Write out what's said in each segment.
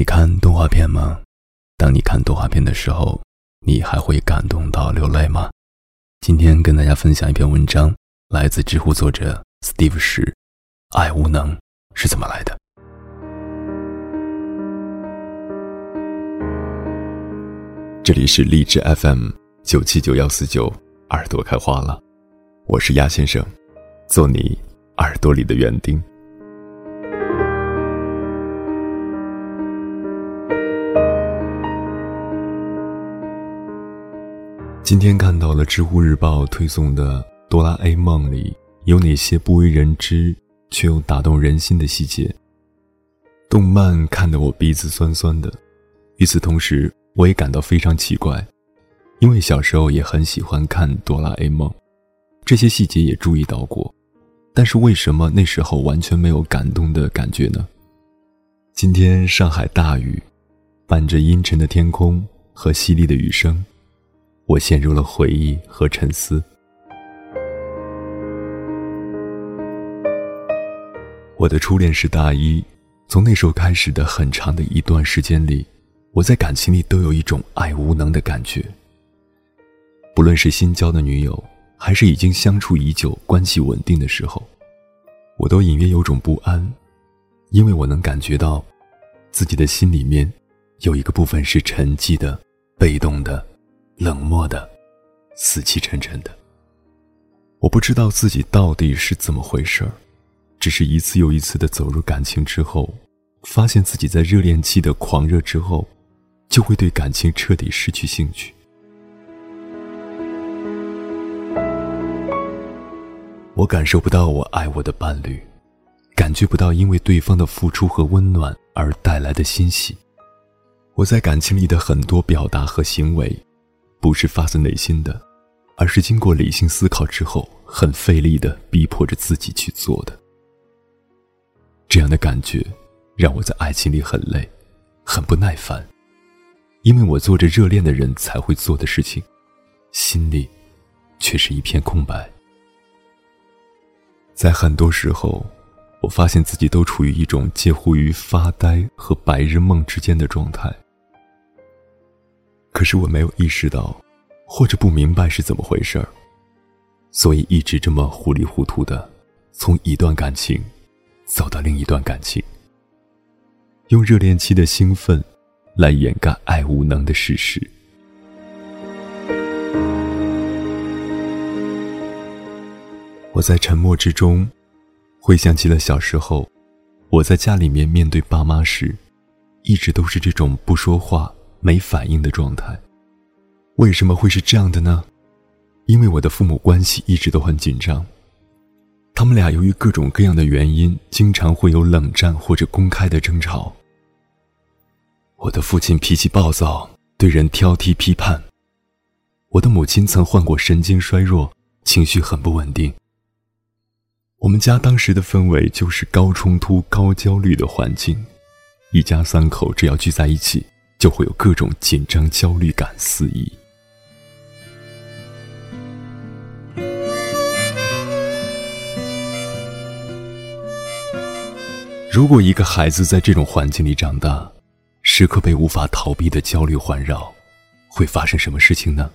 你看动画片吗？当你看动画片的时候，你还会感动到流泪吗？今天跟大家分享一篇文章，来自知乎作者 Steve 石，爱无能是怎么来的？这里是荔枝 FM 九七九幺四九，耳朵开花了，我是鸭先生，做你耳朵里的园丁。今天看到了知乎日报推送的《哆啦 A 梦》里有哪些不为人知却又打动人心的细节？动漫看得我鼻子酸酸的。与此同时，我也感到非常奇怪，因为小时候也很喜欢看《哆啦 A 梦》，这些细节也注意到过，但是为什么那时候完全没有感动的感觉呢？今天上海大雨，伴着阴沉的天空和淅沥的雨声。我陷入了回忆和沉思。我的初恋是大一，从那时候开始的很长的一段时间里，我在感情里都有一种爱无能的感觉。不论是新交的女友，还是已经相处已久、关系稳定的时候，我都隐约有种不安，因为我能感觉到，自己的心里面有一个部分是沉寂的、被动的。冷漠的，死气沉沉的。我不知道自己到底是怎么回事儿，只是一次又一次的走入感情之后，发现自己在热恋期的狂热之后，就会对感情彻底失去兴趣。我感受不到我爱我的伴侣，感觉不到因为对方的付出和温暖而带来的欣喜。我在感情里的很多表达和行为。不是发自内心的，而是经过理性思考之后，很费力的逼迫着自己去做的。这样的感觉，让我在爱情里很累，很不耐烦，因为我做着热恋的人才会做的事情，心里却是一片空白。在很多时候，我发现自己都处于一种介乎于发呆和白日梦之间的状态。可是我没有意识到，或者不明白是怎么回事儿，所以一直这么糊里糊涂的，从一段感情走到另一段感情，用热恋期的兴奋来掩盖爱无能的事实。我在沉默之中，回想起了小时候，我在家里面面对爸妈时，一直都是这种不说话。没反应的状态，为什么会是这样的呢？因为我的父母关系一直都很紧张，他们俩由于各种各样的原因，经常会有冷战或者公开的争吵。我的父亲脾气暴躁，对人挑剔批判；我的母亲曾患过神经衰弱，情绪很不稳定。我们家当时的氛围就是高冲突、高焦虑的环境，一家三口只要聚在一起。就会有各种紧张、焦虑感四溢。如果一个孩子在这种环境里长大，时刻被无法逃避的焦虑环绕，会发生什么事情呢？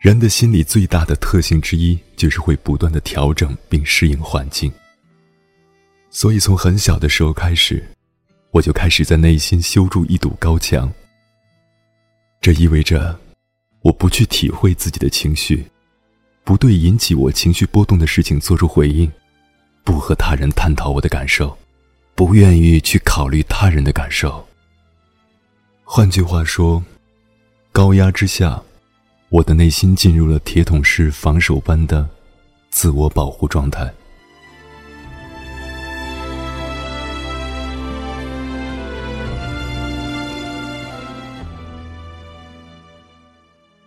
人的心理最大的特性之一，就是会不断的调整并适应环境。所以，从很小的时候开始。我就开始在内心修筑一堵高墙。这意味着，我不去体会自己的情绪，不对引起我情绪波动的事情做出回应，不和他人探讨我的感受，不愿意去考虑他人的感受。换句话说，高压之下，我的内心进入了铁桶式防守般的自我保护状态。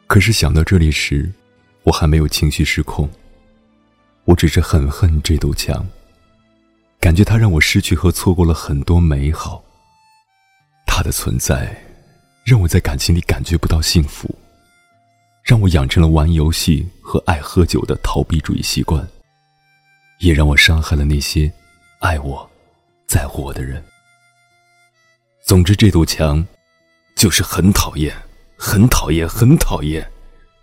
可是想到这里时，我还没有情绪失控。我只是很恨这堵墙，感觉它让我失去和错过了很多美好。它的存在，让我在感情里感觉不到幸福，让我养成了玩游戏和爱喝酒的逃避主义习惯，也让我伤害了那些爱我、在乎我的人。总之，这堵墙就是很讨厌，很讨厌，很讨厌，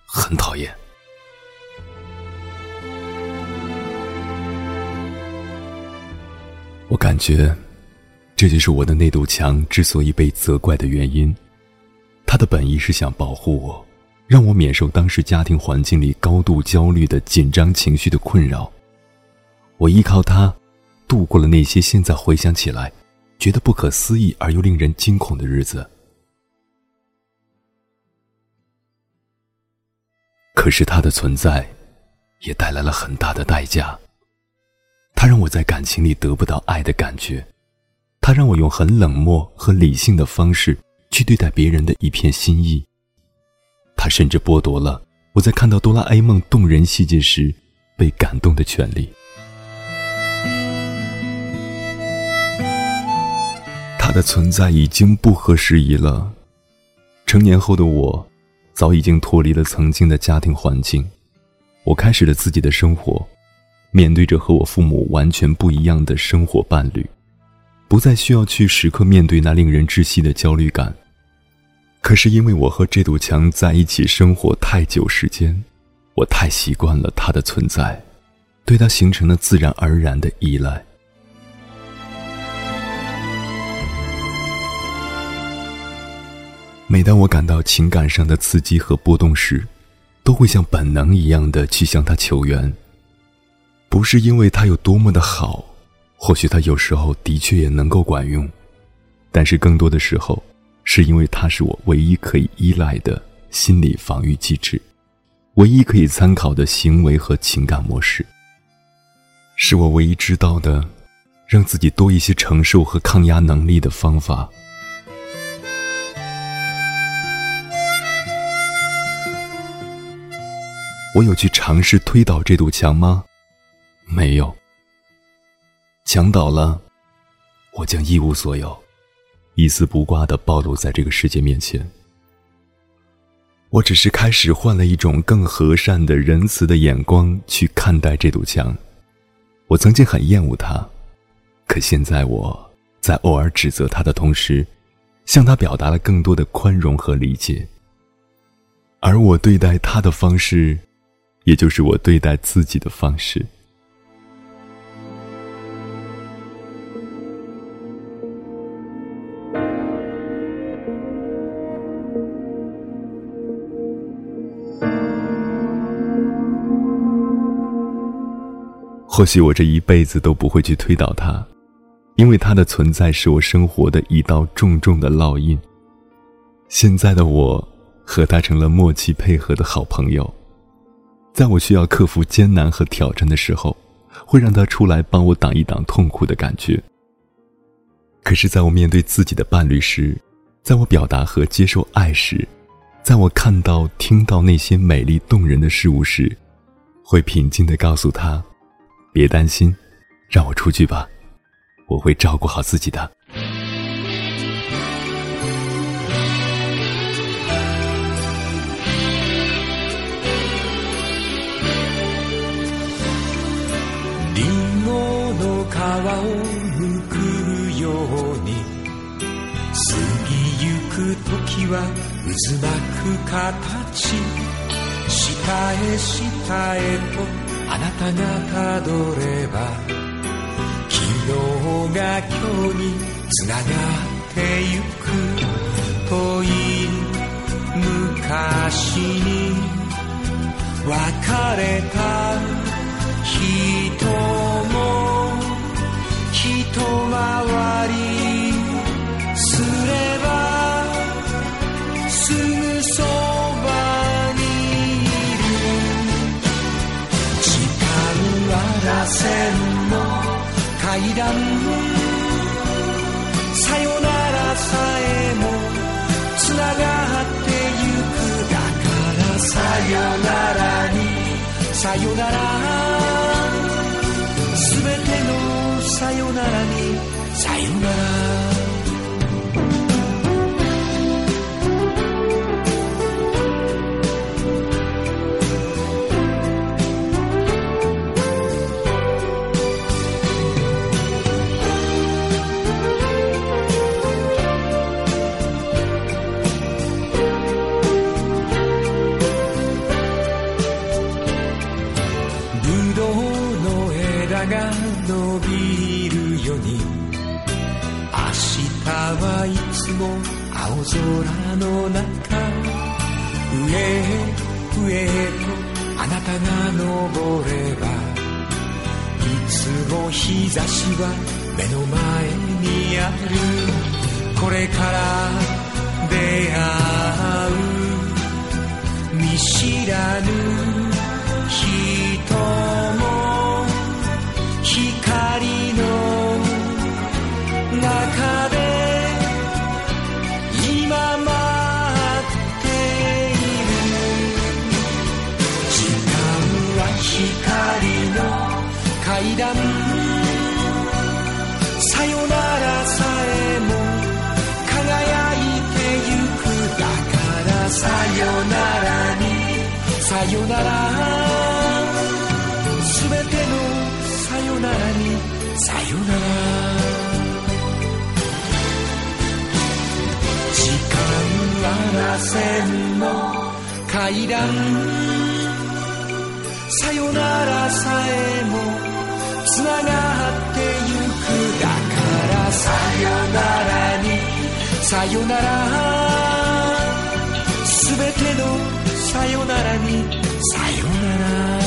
很讨厌。我感觉，这就是我的那堵墙之所以被责怪的原因。他的本意是想保护我，让我免受当时家庭环境里高度焦虑的紧张情绪的困扰。我依靠它，度过了那些现在回想起来觉得不可思议而又令人惊恐的日子。可是它的存在，也带来了很大的代价。它让我在感情里得不到爱的感觉，它让我用很冷漠和理性的方式。去对待别人的一片心意，他甚至剥夺了我在看到哆啦 A 梦动人细节时被感动的权利。他的存在已经不合时宜了。成年后的我，早已经脱离了曾经的家庭环境，我开始了自己的生活，面对着和我父母完全不一样的生活伴侣。不再需要去时刻面对那令人窒息的焦虑感。可是因为我和这堵墙在一起生活太久时间，我太习惯了它的存在，对它形成了自然而然的依赖。每当我感到情感上的刺激和波动时，都会像本能一样的去向他求援。不是因为他有多么的好。或许他有时候的确也能够管用，但是更多的时候，是因为他是我唯一可以依赖的心理防御机制，唯一可以参考的行为和情感模式，是我唯一知道的，让自己多一些承受和抗压能力的方法。我有去尝试推倒这堵墙吗？没有。墙倒了，我将一无所有，一丝不挂的暴露在这个世界面前。我只是开始换了一种更和善的仁慈的眼光去看待这堵墙。我曾经很厌恶它，可现在我在偶尔指责他的同时，向他表达了更多的宽容和理解。而我对待他的方式，也就是我对待自己的方式。或许我这一辈子都不会去推倒它，因为它的存在是我生活的一道重重的烙印。现在的我和他成了默契配合的好朋友，在我需要克服艰难和挑战的时候，会让他出来帮我挡一挡痛苦的感觉。可是，在我面对自己的伴侣时，在我表达和接受爱时，在我看到、听到那些美丽动人的事物时，会平静地告诉他。别担心，让我出去吧，我会照顾好自己的。の皮をむくように過ぎゆく時は渦巻く形下へ下へとあなたがたどれば昨日が今日につながってゆく遠い昔に別れた線の階段さよならさえもつながってゆく。だからさよならに。さよなら。すべてのさよならに。さよなら。ドの枝が伸びるように。明日はいつも青空の中。上へ上へとあなたが登れば。いつも日差しは目の前にある。これから出会う。見知らぬ階段。さよならさえも輝いてゆく。だからさよならに。さよなら。すべてのさよならに。さよなら。時間あら線の。階段。さよならさえもつながってゆくだからさよならにさよならすべてのさよならにさよなら